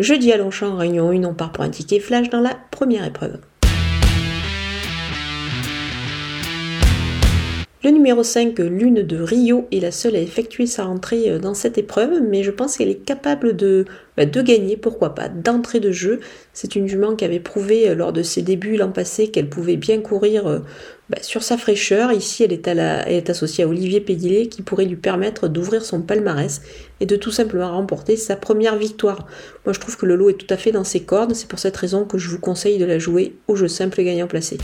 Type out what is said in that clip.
Jeudi à Longchamp, Réunion 1, on part pour un ticket flash dans la première épreuve. Le numéro 5, Lune de Rio, est la seule à effectuer sa rentrée euh, dans cette épreuve, mais je pense qu'elle est capable de, bah, de gagner, pourquoi pas, d'entrée de jeu. C'est une jument qui avait prouvé euh, lors de ses débuts l'an passé qu'elle pouvait bien courir euh, bah, sur sa fraîcheur. Ici, elle est, associée à Olivier Pédilé qui pourrait lui permettre d'ouvrir son palmarès et de tout simplement remporter sa première victoire. Moi, je trouve que le lot est tout à fait dans ses cordes. C'est pour cette raison que je vous conseille de la jouer au jeu simple gagnant placé.